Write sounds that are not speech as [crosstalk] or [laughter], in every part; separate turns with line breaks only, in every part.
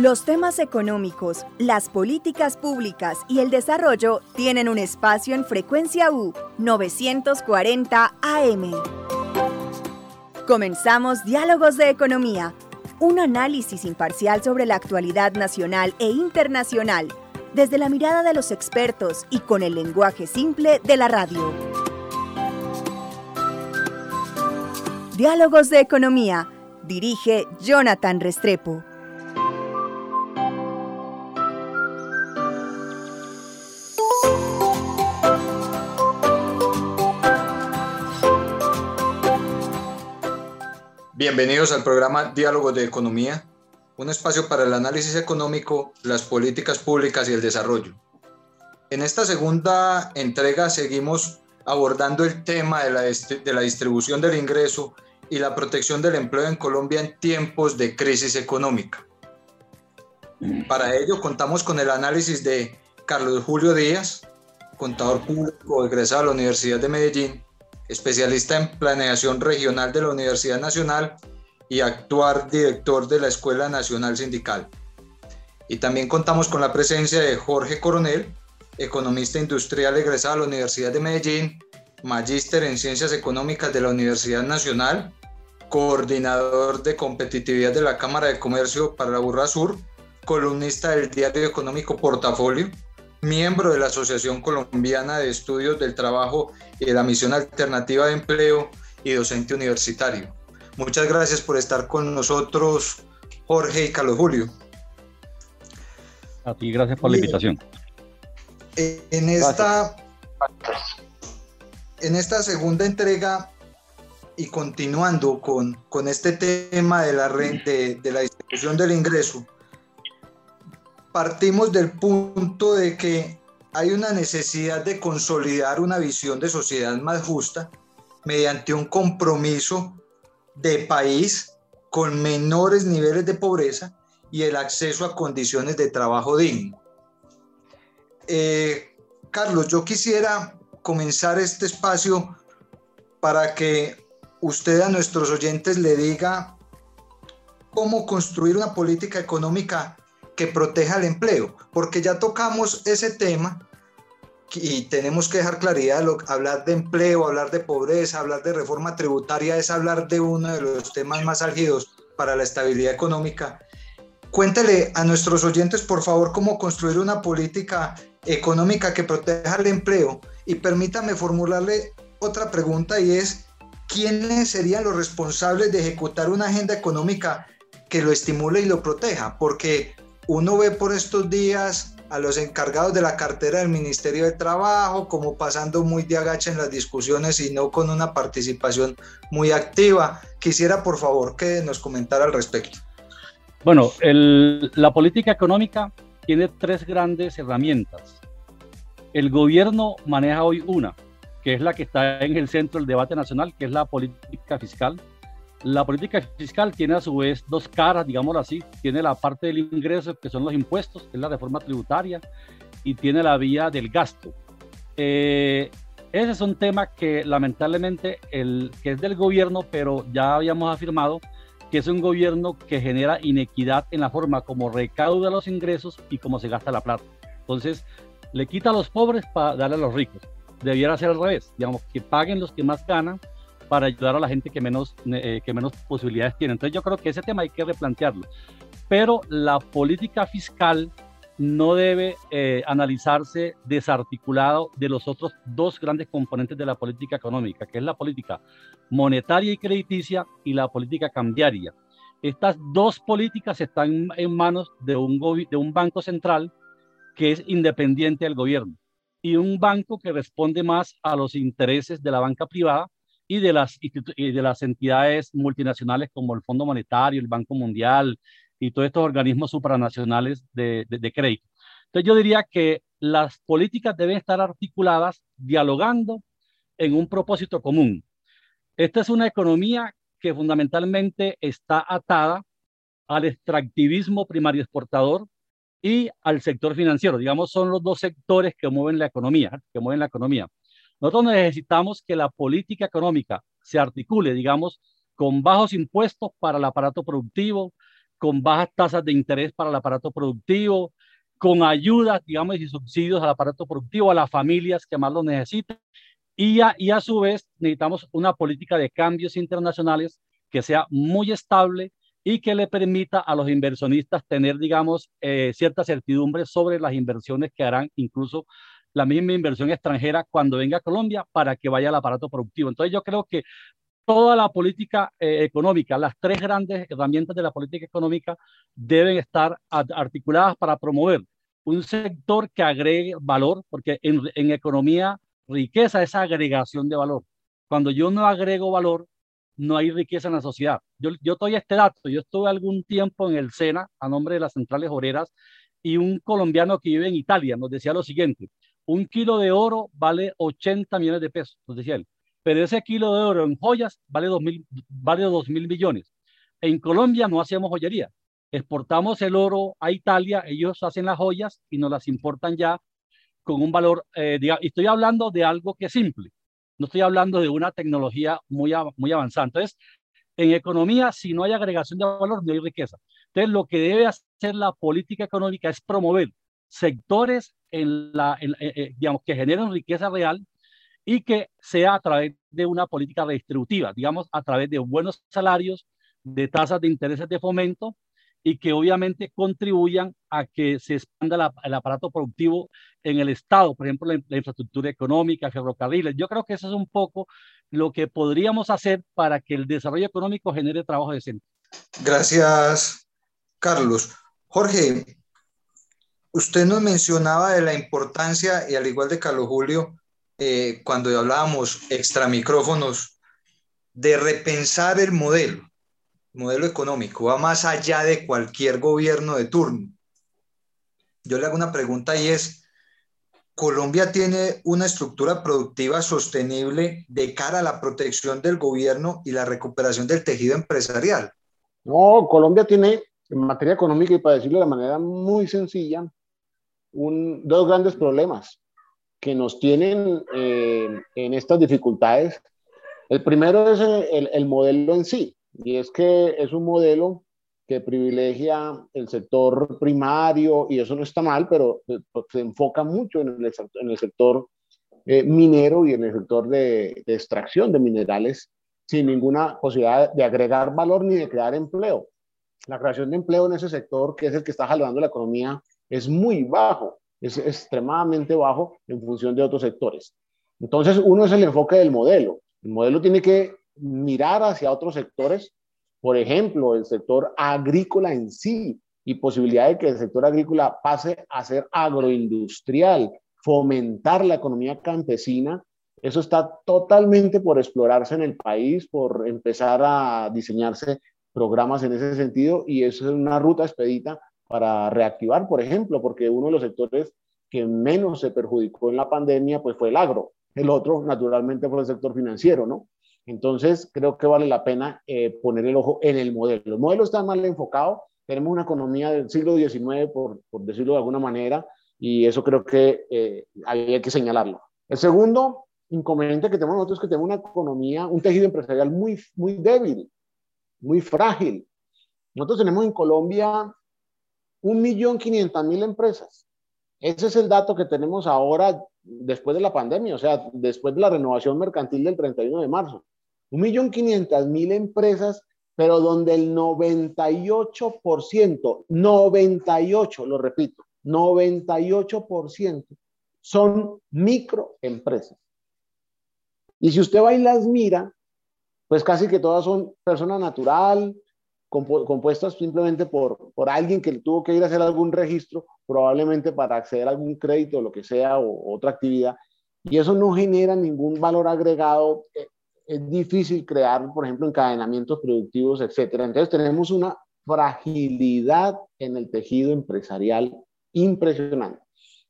Los temas económicos, las políticas públicas y el desarrollo tienen un espacio en frecuencia U 940 AM. Comenzamos Diálogos de Economía, un análisis imparcial sobre la actualidad nacional e internacional, desde la mirada de los expertos y con el lenguaje simple de la radio. Diálogos de Economía, dirige Jonathan Restrepo.
Bienvenidos al programa Diálogos de Economía, un espacio para el análisis económico, las políticas públicas y el desarrollo. En esta segunda entrega seguimos abordando el tema de la, de la distribución del ingreso y la protección del empleo en Colombia en tiempos de crisis económica. Para ello contamos con el análisis de Carlos Julio Díaz, contador público egresado a la Universidad de Medellín, especialista en planeación regional de la Universidad Nacional y actual director de la Escuela Nacional Sindical. Y también contamos con la presencia de Jorge Coronel, economista industrial egresado a la Universidad de Medellín, magíster en Ciencias Económicas de la Universidad Nacional, coordinador de competitividad de la Cámara de Comercio para la Burra Sur, columnista del diario económico Portafolio, miembro de la Asociación Colombiana de Estudios del Trabajo y de la Misión Alternativa de Empleo y docente universitario. Muchas gracias por estar con nosotros, Jorge y Carlos Julio.
A ti, gracias por la invitación.
En esta, en esta segunda entrega y continuando con, con este tema de la, de, de la distribución del ingreso, partimos del punto de que hay una necesidad de consolidar una visión de sociedad más justa mediante un compromiso de país con menores niveles de pobreza y el acceso a condiciones de trabajo digno. Eh, Carlos, yo quisiera comenzar este espacio para que usted a nuestros oyentes le diga cómo construir una política económica que proteja el empleo, porque ya tocamos ese tema y tenemos que dejar claridad, hablar de empleo, hablar de pobreza, hablar de reforma tributaria es hablar de uno de los temas más álgidos para la estabilidad económica. Cuéntele a nuestros oyentes, por favor, cómo construir una política económica que proteja el empleo y permítame formularle otra pregunta y es, ¿quiénes serían los responsables de ejecutar una agenda económica que lo estimule y lo proteja? Porque uno ve por estos días a los encargados de la cartera del Ministerio de Trabajo como pasando muy de agacha en las discusiones y no con una participación muy activa. Quisiera, por favor, que nos comentara al respecto.
Bueno, la política económica tiene tres grandes herramientas. El gobierno maneja hoy una, que es la que está en el centro del debate nacional, que es la política fiscal. La política fiscal tiene a su vez dos caras, digámoslo así. Tiene la parte del ingreso, que son los impuestos, que es la reforma tributaria, y tiene la vía del gasto. Eh, ese es un tema que lamentablemente el, que es del gobierno, pero ya habíamos afirmado que es un gobierno que genera inequidad en la forma como recauda los ingresos y cómo se gasta la plata. Entonces, le quita a los pobres para darle a los ricos. Debiera ser al revés, digamos, que paguen los que más ganan para ayudar a la gente que menos, eh, que menos posibilidades tiene. Entonces yo creo que ese tema hay que replantearlo. Pero la política fiscal no debe eh, analizarse desarticulado de los otros dos grandes componentes de la política económica, que es la política monetaria y crediticia y la política cambiaria. Estas dos políticas están en manos de un, de un banco central que es independiente del gobierno y un banco que responde más a los intereses de la banca privada y de las, y de las entidades multinacionales como el Fondo Monetario, el Banco Mundial y todos estos organismos supranacionales de, de, crédito. Entonces yo diría que las políticas deben estar articuladas dialogando en un propósito común. Esta es una economía que fundamentalmente está atada al extractivismo primario exportador y al sector financiero. Digamos, son los dos sectores que mueven la economía, que mueven la economía. Nosotros necesitamos que la política económica se articule, digamos, con bajos impuestos para el aparato productivo, con bajas tasas de interés para el aparato productivo, con ayudas, digamos, y subsidios al aparato productivo, a las familias que más lo necesitan. Y a, y a su vez necesitamos una política de cambios internacionales que sea muy estable y que le permita a los inversionistas tener, digamos, eh, cierta certidumbre sobre las inversiones que harán, incluso la misma inversión extranjera cuando venga a Colombia para que vaya al aparato productivo. Entonces yo creo que toda la política eh, económica, las tres grandes herramientas de la política económica deben estar articuladas para promover un sector que agregue valor, porque en, economía riqueza es agregación de valor. Cuando yo no agrego valor, no hay riqueza en la sociedad. Yo, yo doy este dato, yo estuve algún tiempo en el SENA a nombre de las centrales obreras y un colombiano que vive en Italia nos decía lo siguiente, un kilo de oro vale 80 millones de pesos, nos decía él, pero ese kilo de oro en joyas vale 2 mil, vale 2 mil millones. En Colombia no hacemos joyería, exportamos el oro a Italia, ellos hacen las joyas y nos las importan ya con un valor, eh, y estoy hablando de algo que es simple, no estoy hablando de una tecnología muy, muy avanzada. Entonces, en economía, si no hay agregación de valor, no hay riqueza. Entonces, lo que debe hacer la política económica es promover sectores en la, eh, eh, digamos, que generen riqueza real y que sea a través de una política redistributiva, digamos, a través de buenos salarios, de tasas de intereses de fomento y que obviamente contribuyan a que se expanda el aparato productivo en el Estado, por ejemplo, la, infraestructura económica, ferrocarriles. Yo creo que eso es un poco lo que podríamos hacer para que el desarrollo económico genere trabajo decente.
Gracias, Carlos. Jorge, usted nos mencionaba de la importancia, y al igual de Carlos Julio, eh, cuando hablábamos extra micrófonos, de repensar el modelo modelo económico va más allá de cualquier gobierno de turno. Yo le hago una pregunta y es, ¿Colombia tiene una estructura productiva sostenible de cara a la protección del gobierno y la recuperación del tejido empresarial?
No, Colombia tiene, en materia económica, y para decirlo de manera muy sencilla, un, dos grandes problemas que nos tienen eh, en estas dificultades. El primero es el, el modelo en sí. Y es que es un modelo que privilegia el sector primario, y eso no está mal, pero se enfoca mucho en el, en el sector eh, minero y en el sector de, de, extracción de minerales, sin ninguna posibilidad de agregar valor ni de crear empleo. La creación de empleo en ese sector, que es el que está jalando la economía, es muy bajo, es extremadamente bajo en función de otros sectores. Entonces, uno es el enfoque del modelo. El modelo tiene que mirar hacia otros sectores, por ejemplo, el sector agrícola en sí y posibilidad de que el sector agrícola pase a ser agroindustrial, fomentar la economía campesina. Eso está totalmente por explorarse en el país, por empezar a diseñarse programas en ese sentido y eso es una ruta expedita para reactivar, por ejemplo, porque uno de los sectores que menos se perjudicó en la pandemia pues fue el agro. El otro, naturalmente, fue el sector financiero, ¿no? Entonces, creo que vale la pena eh, poner el ojo en el modelo. El modelo está mal enfocado. Tenemos una economía del siglo XIX, por, decirlo de alguna manera, y eso creo que eh, hay que señalarlo. El segundo inconveniente que tenemos nosotros es que tenemos una economía, un tejido empresarial muy, muy débil, muy frágil. Nosotros tenemos en Colombia un millón quinientas mil empresas. Ese es el dato que tenemos ahora después de la pandemia, o sea, después de la renovación mercantil del 31 de marzo. Un millón quinientas mil empresas, pero donde el 98%, 98, lo repito, 98% son microempresas. Y si usted va y las mira, pues casi que todas son persona natural, compuestas simplemente por, por alguien que tuvo que ir a hacer algún registro, probablemente para acceder a algún crédito o lo que sea, o, otra actividad. Y eso no genera ningún valor agregado eh, es difícil crear, por ejemplo, encadenamientos productivos, etcétera. Entonces tenemos una fragilidad en el tejido empresarial impresionante.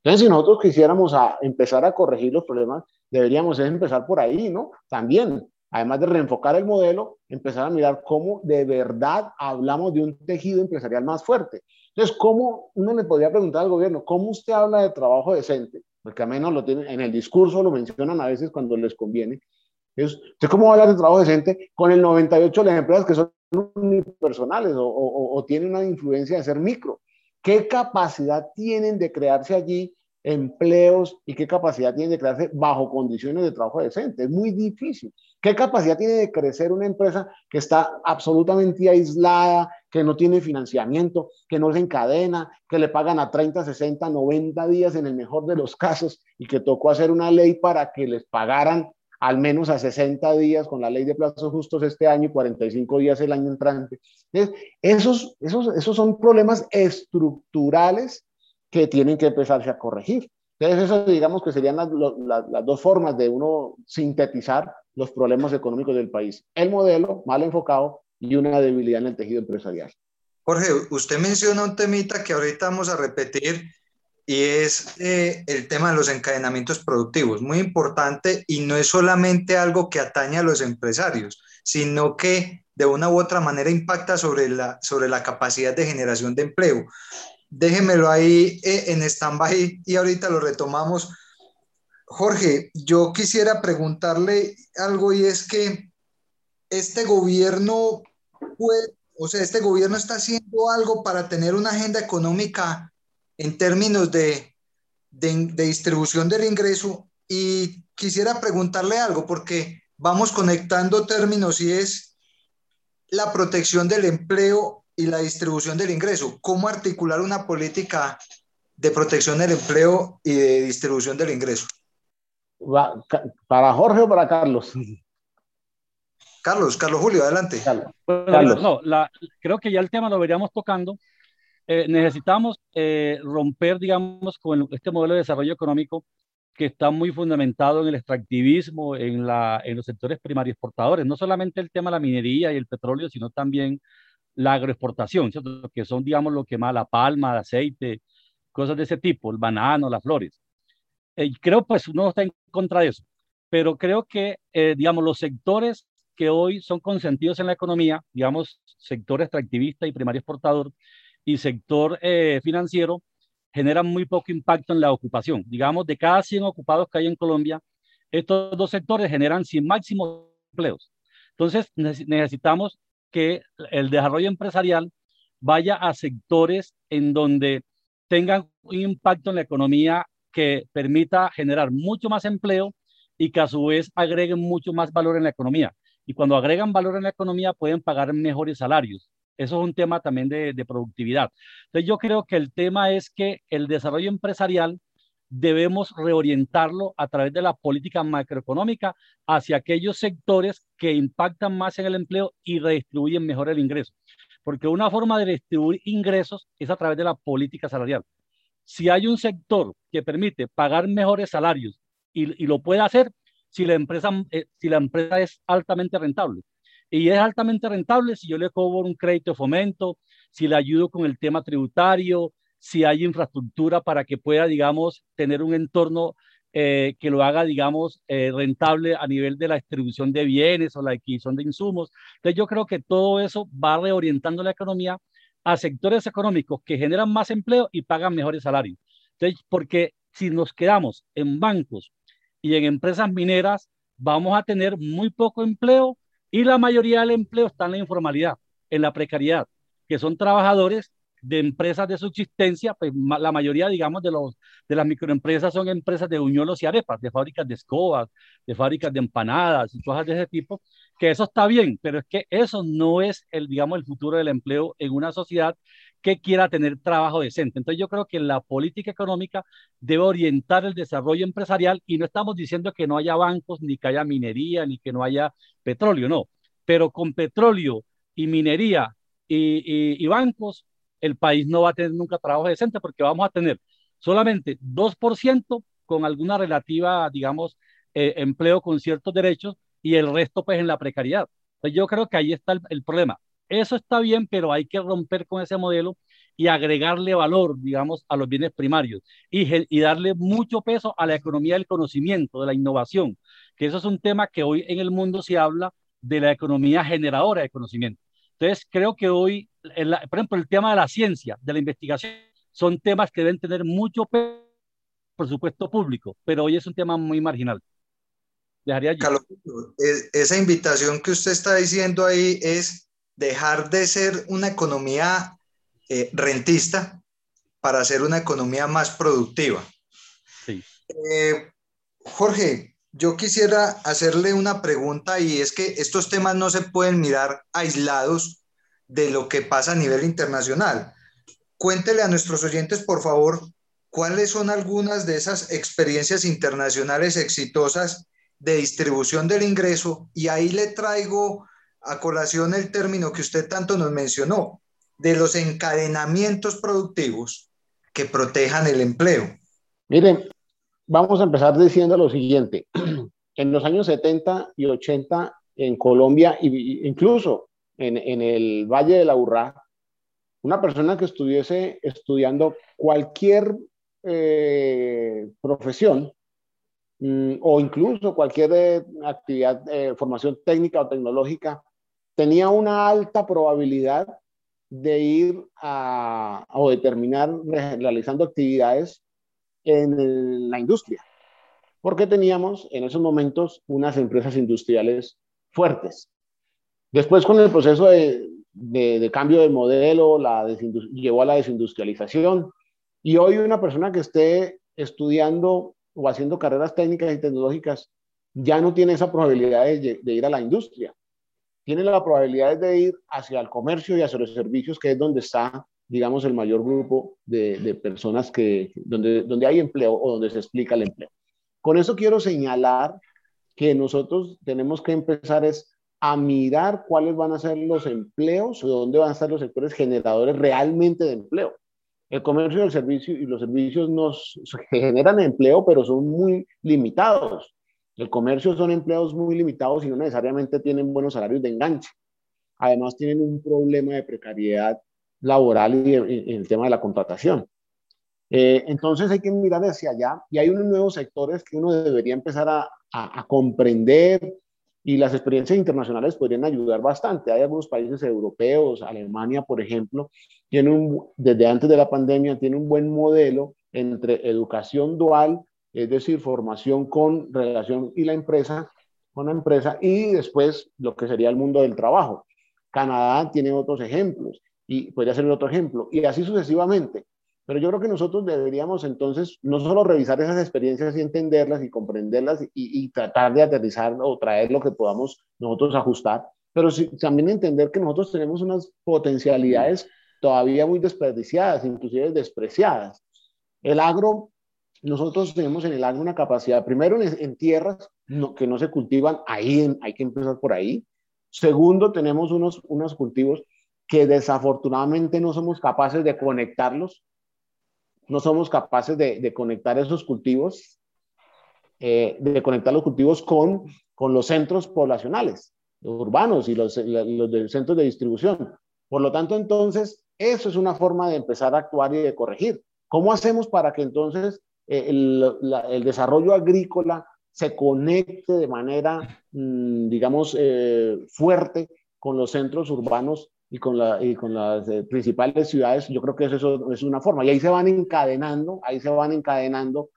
Entonces, si nosotros quisiéramos a empezar a corregir los problemas, deberíamos empezar por ahí, ¿no? También, además de reenfocar el modelo, empezar a mirar cómo de verdad hablamos de un tejido empresarial más fuerte. Entonces, ¿cómo uno le podría preguntar al gobierno, cómo usted habla de trabajo decente? Porque a menos lo tienen, en el discurso lo mencionan a veces cuando les conviene, ¿Usted cómo va a hablar de trabajo decente con el 98 de las empresas que son unipersonales o, o tienen una influencia de ser micro? ¿Qué capacidad tienen de crearse allí empleos y qué capacidad tiene de crearse bajo condiciones de trabajo decente. Es muy difícil. ¿Qué capacidad tiene de crecer una empresa que está absolutamente aislada, que no tiene financiamiento, que no se encadena, que le pagan a 30, 60, 90 días en el mejor de los casos y que tocó hacer una ley para que les pagaran al menos a 60 días con la ley de plazos justos este año y 45 días el año entrante? esos, esos, esos son problemas estructurales que tienen que empezarse a corregir. Entonces, eso digamos que serían las, las, dos formas de uno sintetizar los problemas económicos del país. El modelo mal enfocado y una debilidad en el tejido empresarial.
Jorge, usted menciona un temita que ahorita vamos a repetir y es eh, el tema de los encadenamientos productivos. Muy importante y no es solamente algo que atañe a los empresarios, sino que de una u otra manera impacta sobre la, sobre la capacidad de generación de empleo déjemelo ahí eh, en stand-by y ahorita lo retomamos. Jorge, yo quisiera preguntarle algo y es que este gobierno o sea, este gobierno está haciendo algo para tener una agenda económica en términos de, de, de distribución del ingreso y quisiera preguntarle algo porque vamos conectando términos y es la protección del empleo y la distribución del ingreso. ¿Cómo articular una política de protección del empleo y de distribución del ingreso?
¿Para Jorge o para Carlos?
Carlos, Carlos Julio, adelante.
Carlos. No, creo que ya el tema lo veríamos tocando. Eh, necesitamos eh, romper, digamos, con este modelo de desarrollo económico que está muy fundamentado en el extractivismo, en, la, en los sectores primarios exportadores, no solamente el tema de la minería y el petróleo, sino también la agroexportación, que son, digamos, lo que más, la palma, el aceite, cosas de ese tipo, el banano, las flores. Eh, creo, pues, uno está en contra de eso, pero creo que, eh, digamos, los sectores que hoy son consentidos en la economía, digamos, sector extractivista y primario exportador y sector eh, financiero, generan muy poco impacto en la ocupación. Digamos, de cada 100 ocupados que hay en Colombia, estos dos sectores generan 100 máximos empleos. Entonces, necesitamos que el desarrollo empresarial vaya a sectores en donde tengan un impacto en la economía que permita generar mucho más empleo y que a su vez agreguen mucho más valor en la economía. Y cuando agregan valor en la economía pueden pagar mejores salarios. Eso es un tema también de, productividad. Entonces yo creo que el tema es que el desarrollo empresarial debemos reorientarlo a través de la política macroeconómica hacia aquellos sectores que impactan más en el empleo y redistribuyen mejor el ingreso. Porque una forma de distribuir ingresos es a través de la política salarial. Si hay un sector que permite pagar mejores salarios y, lo puede hacer si la, empresa, eh, si la empresa es altamente rentable. Y es altamente rentable si yo le cobro un crédito de fomento, si le ayudo con el tema tributario, si hay infraestructura para que pueda, digamos, tener un entorno eh, que lo haga, digamos, eh, rentable a nivel de la distribución de bienes o la adquisición de insumos. Entonces yo creo que todo eso va reorientando la economía a sectores económicos que generan más empleo y pagan mejores salarios. Entonces, porque si nos quedamos en bancos y en empresas mineras, vamos a tener muy poco empleo y la mayoría del empleo está en la informalidad, en la precariedad, que son trabajadores de empresas de subsistencia, pues la mayoría, digamos, de, los, de las microempresas son empresas de uñolos y arepas, de fábricas de escobas, de fábricas de empanadas y cosas de ese tipo, que eso está bien, pero es que eso no es el, digamos, el futuro del empleo en una sociedad que quiera tener trabajo decente. Entonces yo creo que la política económica debe orientar el desarrollo empresarial y no estamos diciendo que no haya bancos, ni que haya minería, ni que no haya petróleo, no, pero con petróleo y minería y, y bancos el país no va a tener nunca trabajo decente porque vamos a tener solamente 2% con alguna relativa, digamos, eh, empleo con ciertos derechos y el resto pues en la precariedad. Entonces yo creo que ahí está el, problema. Eso está bien, pero hay que romper con ese modelo y agregarle valor, digamos, a los bienes primarios y, y, darle mucho peso a la economía del conocimiento, de la innovación, que eso es un tema que hoy en el mundo se habla de la economía generadora de conocimiento. Entonces, creo que hoy, por ejemplo, el tema de la ciencia, de la investigación, son temas que deben tener mucho presupuesto público, pero hoy es un tema muy marginal. dejaría.
Carlos, esa invitación que usted está diciendo ahí es dejar de ser una economía eh, rentista para ser una economía más productiva.
Sí.
Eh, Jorge, yo quisiera hacerle una pregunta y es que estos temas no se pueden mirar aislados de lo que pasa a nivel internacional. Cuéntele a nuestros oyentes, por favor, cuáles son algunas de esas experiencias internacionales exitosas de distribución del ingreso y ahí le traigo a colación el término que usted tanto nos mencionó, de los encadenamientos productivos que protejan el empleo.
Miren, vamos a empezar diciendo lo siguiente. [clears throat] En los años 70 y 80 en Colombia, incluso en, en el Valle de la Urrá, una persona que estuviese estudiando cualquier eh, profesión mm, o incluso cualquier eh, actividad, eh, formación técnica o tecnológica, tenía una alta probabilidad de ir a, o de terminar realizando actividades en la industria, porque teníamos en esos momentos unas empresas industriales fuertes. Después, con el proceso de, de, cambio de modelo, la llevó a la desindustrialización, y hoy una persona que esté estudiando o haciendo carreras técnicas y tecnológicas ya no tiene esa probabilidad de, ir a la industria. Tiene la probabilidad de ir hacia el comercio y hacia los servicios, que es donde está, digamos, el mayor grupo de, personas que, donde, donde hay empleo o donde se explica el empleo. Con eso quiero señalar que nosotros tenemos que empezar es a mirar cuáles van a ser los empleos o dónde van a estar los sectores generadores realmente de empleo. El comercio y, el servicio, y los servicios nos generan empleo, pero son muy limitados. El comercio son empleos muy limitados y no necesariamente tienen buenos salarios de enganche. Además, tienen un problema de precariedad laboral y, en el tema de la contratación. Eh, entonces hay que mirar hacia allá y hay unos nuevos sectores que uno debería empezar a, comprender y las experiencias internacionales podrían ayudar bastante. Hay algunos países europeos, Alemania, por ejemplo, tiene un, desde antes de la pandemia, tiene un buen modelo entre educación dual, es decir, formación con relación y la empresa, con la empresa, y después lo que sería el mundo del trabajo. Canadá tiene otros ejemplos y podría ser otro ejemplo, y así sucesivamente. Pero yo creo que nosotros deberíamos entonces no solo revisar esas experiencias y entenderlas y comprenderlas y, tratar de aterrizar o traer lo que podamos nosotros ajustar, pero también entender que nosotros tenemos unas potencialidades todavía muy desperdiciadas, inclusive despreciadas. El agro, nosotros tenemos en el agro una capacidad, primero en, tierras que no se cultivan, ahí hay que empezar por ahí. Segundo, tenemos unos, unos cultivos que desafortunadamente no somos capaces de conectarlos no somos capaces de, conectar esos cultivos, eh, de conectar los cultivos con, los centros poblacionales, urbanos y los, los centros de distribución. Por lo tanto, entonces, eso es una forma de empezar a actuar y de corregir. ¿Cómo hacemos para que entonces eh, el, desarrollo agrícola se conecte de manera, mm, digamos, eh, fuerte con los centros urbanos y con, la, y con las eh, principales ciudades, yo creo que eso es una forma. Y ahí se van encadenando, ahí se van encadenando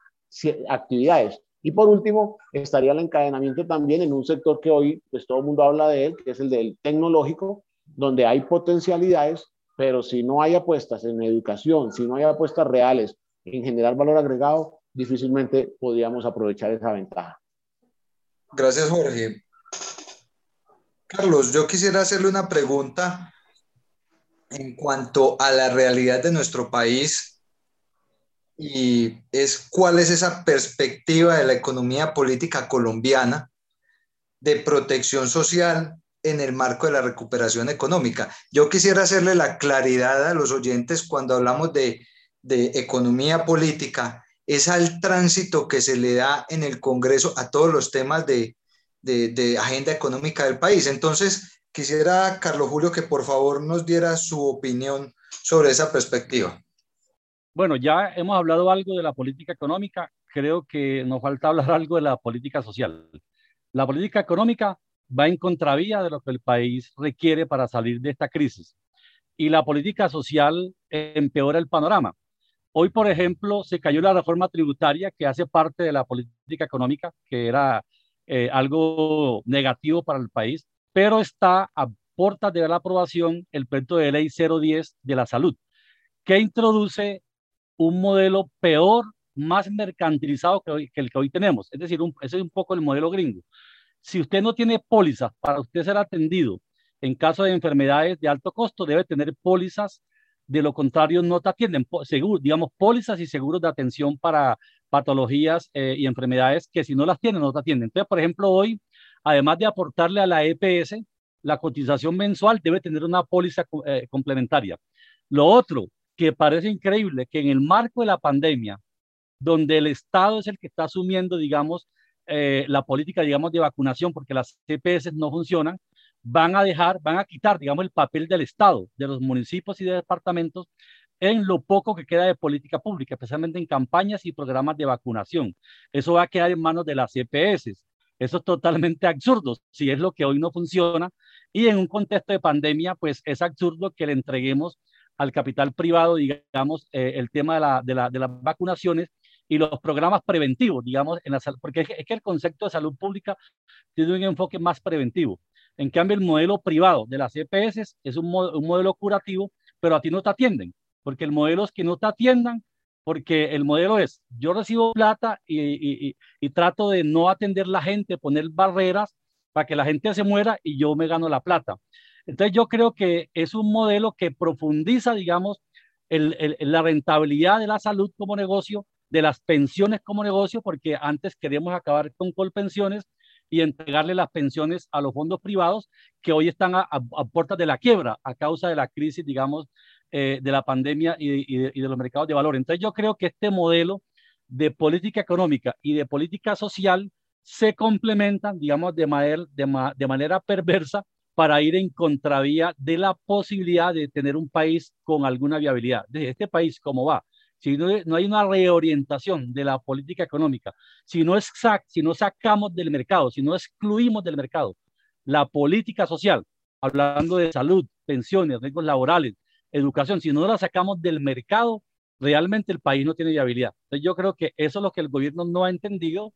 actividades. Y por último, estaría el encadenamiento también en un sector que hoy pues todo el mundo habla de él, que es el del tecnológico, donde hay potencialidades, pero si no hay apuestas en educación, si no hay apuestas reales en generar valor agregado, difícilmente podríamos aprovechar esa ventaja.
Gracias, Jorge. Carlos, yo quisiera hacerle una pregunta en cuanto a la realidad de nuestro país y es cuál es esa perspectiva de la economía política colombiana de protección social en el marco de la recuperación económica. Yo quisiera hacerle la claridad a los oyentes cuando hablamos de, economía política, es al tránsito que se le da en el Congreso a todos los temas de, de agenda económica del país. Entonces, Quisiera, Carlos Julio, que por favor nos diera su opinión sobre esa perspectiva.
Bueno, ya hemos hablado algo de la política económica, creo que nos falta hablar algo de la política social. La política económica va en contravía de lo que el país requiere para salir de esta crisis y la política social empeora el panorama. Hoy, por ejemplo, se cayó la reforma tributaria que hace parte de la política económica, que era eh, algo negativo para el país, pero está a puertas de la aprobación el proyecto de ley 010 de la salud, que introduce un modelo peor, más mercantilizado que, el que hoy tenemos. Es decir, ese es un poco el modelo gringo. Si usted no tiene pólizas para usted ser atendido en caso de enfermedades de alto costo, debe tener pólizas. De lo contrario, no te atienden. Seguro, digamos, pólizas y seguros de atención para patologías eh, y enfermedades que si no las tienen, no te atienden. Entonces, por ejemplo, hoy, además de aportarle a la EPS, la cotización mensual debe tener una póliza eh, complementaria. Lo otro, que parece increíble, que en el marco de la pandemia, donde el Estado es el que está asumiendo, digamos, eh, la política, digamos, de vacunación, porque las CPS no funcionan, van a dejar, van a quitar, digamos, el papel del Estado, de los municipios y de departamentos en lo poco que queda de política pública, especialmente en campañas y programas de vacunación. Eso va a quedar en manos de las CPS. Eso es totalmente absurdo, si es lo que hoy no funciona. Y en un contexto de pandemia, pues es absurdo que le entreguemos al capital privado, digamos, eh, el tema de, la, de, la, de, las vacunaciones y los programas preventivos, digamos, en la porque es que el concepto de salud pública tiene un enfoque más preventivo. En cambio, el modelo privado de las EPS es un, un modelo curativo, pero a ti no te atienden, porque el modelo es que no te atiendan porque el modelo es, yo recibo plata y, trato de no atender la gente, poner barreras para que la gente se muera y yo me gano la plata. Entonces yo creo que es un modelo que profundiza, digamos, la rentabilidad de la salud como negocio, de las pensiones como negocio, porque antes queríamos acabar con colpensiones y entregarle las pensiones a los fondos privados que hoy están a, a puertas de la quiebra a causa de la crisis, digamos, eh, de la pandemia y, de, los mercados de valor. Entonces yo creo que este modelo de política económica y de política social se complementan, digamos, de manera, de, manera perversa para ir en contravía de la posibilidad de tener un país con alguna viabilidad. De este país, ¿cómo va? Si no, no, hay una reorientación de la política económica, si no, es, si no sacamos del mercado, si no excluimos del mercado la política social, hablando de salud, pensiones, riesgos laborales, educación, si no la sacamos del mercado, realmente el país no tiene viabilidad. Entonces yo creo que eso es lo que el gobierno no ha entendido.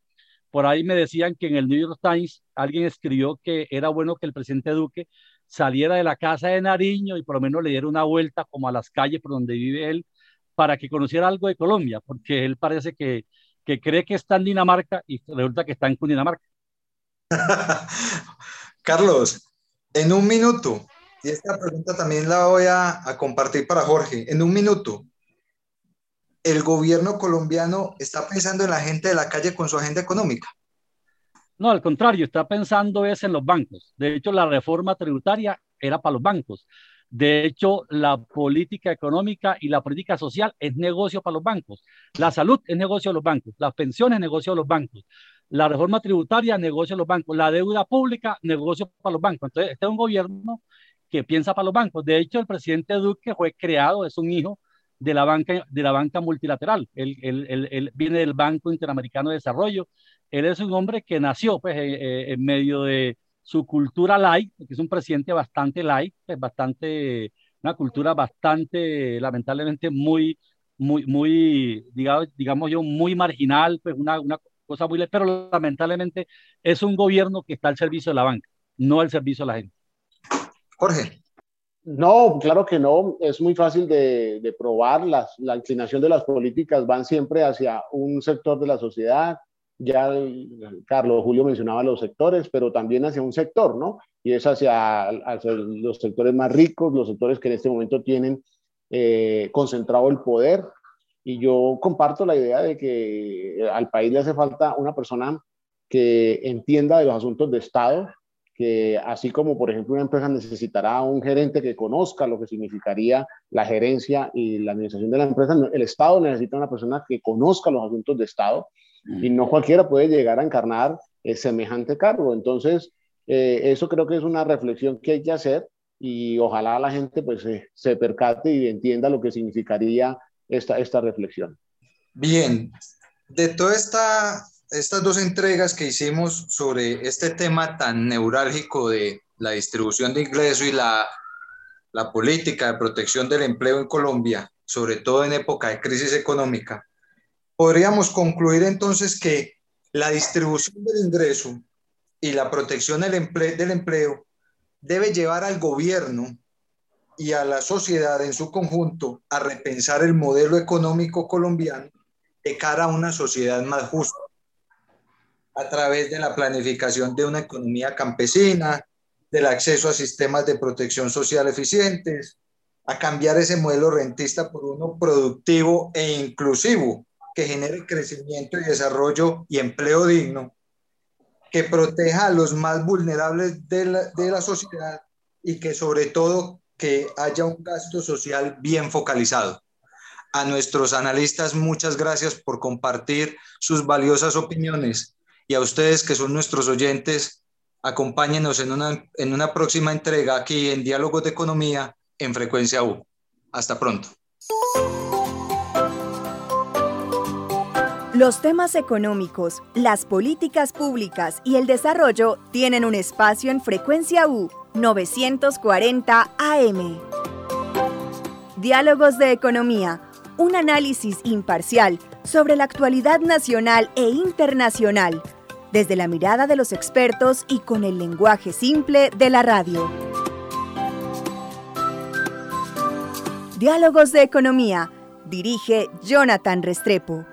Por ahí me decían que en el New York Times alguien escribió que era bueno que el presidente Duque saliera de la casa de Nariño y por lo menos le diera una vuelta como a las calles por donde vive él para que conociera algo de Colombia, porque él parece que, que cree que está en Dinamarca y resulta que está en Cundinamarca. [laughs]
Carlos, en un minuto, y esta pregunta también la voy a, compartir para Jorge. En un minuto, ¿el gobierno colombiano está pensando en la gente de la calle con su agenda económica?
No, al contrario, está pensando es en los bancos. De hecho, la reforma tributaria era para los bancos. De hecho, la política económica y la política social es negocio para los bancos. La salud es negocio de los bancos. Las pensiones, negocio de los bancos. La reforma tributaria, negocio de los bancos. La deuda pública, negocio para los bancos. Entonces, este es un gobierno que piensa para los bancos. De hecho, el presidente Duque fue creado, es un hijo de la banca, de la banca multilateral. Él, él, él, viene del Banco Interamericano de Desarrollo. Él es un hombre que nació pues, eh, eh, en medio de su cultura light, que es un presidente bastante light, pues, bastante, una cultura bastante, lamentablemente, muy, muy, muy, digamos, digamos yo, muy marginal, pues una, una cosa muy, pero lamentablemente es un gobierno que está al servicio de la banca, no al servicio de la gente.
Jorge.
No, claro que no. Es muy fácil de, probar. la inclinación de las políticas van siempre hacia un sector de la sociedad. Ya Carlos Julio mencionaba los sectores, pero también hacia un sector, ¿no? Y es hacia, los sectores más ricos, los sectores que en este momento tienen eh, concentrado el poder. Y yo comparto la idea de que al país le hace falta una persona que entienda de los asuntos de Estado, que así como, por ejemplo, una empresa necesitará un gerente que conozca lo que significaría la gerencia y la administración de la empresa, el Estado necesita una persona que conozca los asuntos de Estado y no cualquiera puede llegar a encarnar semejante cargo. Entonces, eh, eso creo que es una reflexión que hay que hacer y ojalá la gente pues se percate y entienda lo que significaría esta, esta reflexión.
Bien, de toda esta estas dos entregas que hicimos sobre este tema tan neurálgico de la distribución de ingresos y la, la política de protección del empleo en Colombia, sobre todo en época de crisis económica, podríamos concluir entonces que la distribución del ingreso y la protección del empleo, del empleo debe llevar al gobierno y a la sociedad en su conjunto a repensar el modelo económico colombiano de cara a una sociedad más justa, a través de la planificación de una economía campesina, del acceso a sistemas de protección social eficientes, a cambiar ese modelo rentista por uno productivo e inclusivo que genere crecimiento y desarrollo y empleo digno, que proteja a los más vulnerables de la, de la sociedad y que sobre todo que haya un gasto social bien focalizado. A nuestros analistas, muchas gracias por compartir sus valiosas opiniones y a ustedes que son nuestros oyentes, acompáñenos en una, en una próxima entrega aquí en Diálogos de Economía en Frecuencia U. Hasta pronto.
Los temas económicos, las políticas públicas y el desarrollo tienen un espacio en Frecuencia U 940 AM. Diálogos de Economía, un análisis imparcial sobre la actualidad nacional e internacional, desde la mirada de los expertos y con el lenguaje simple de la radio. Diálogos de Economía, dirige Jonathan Restrepo.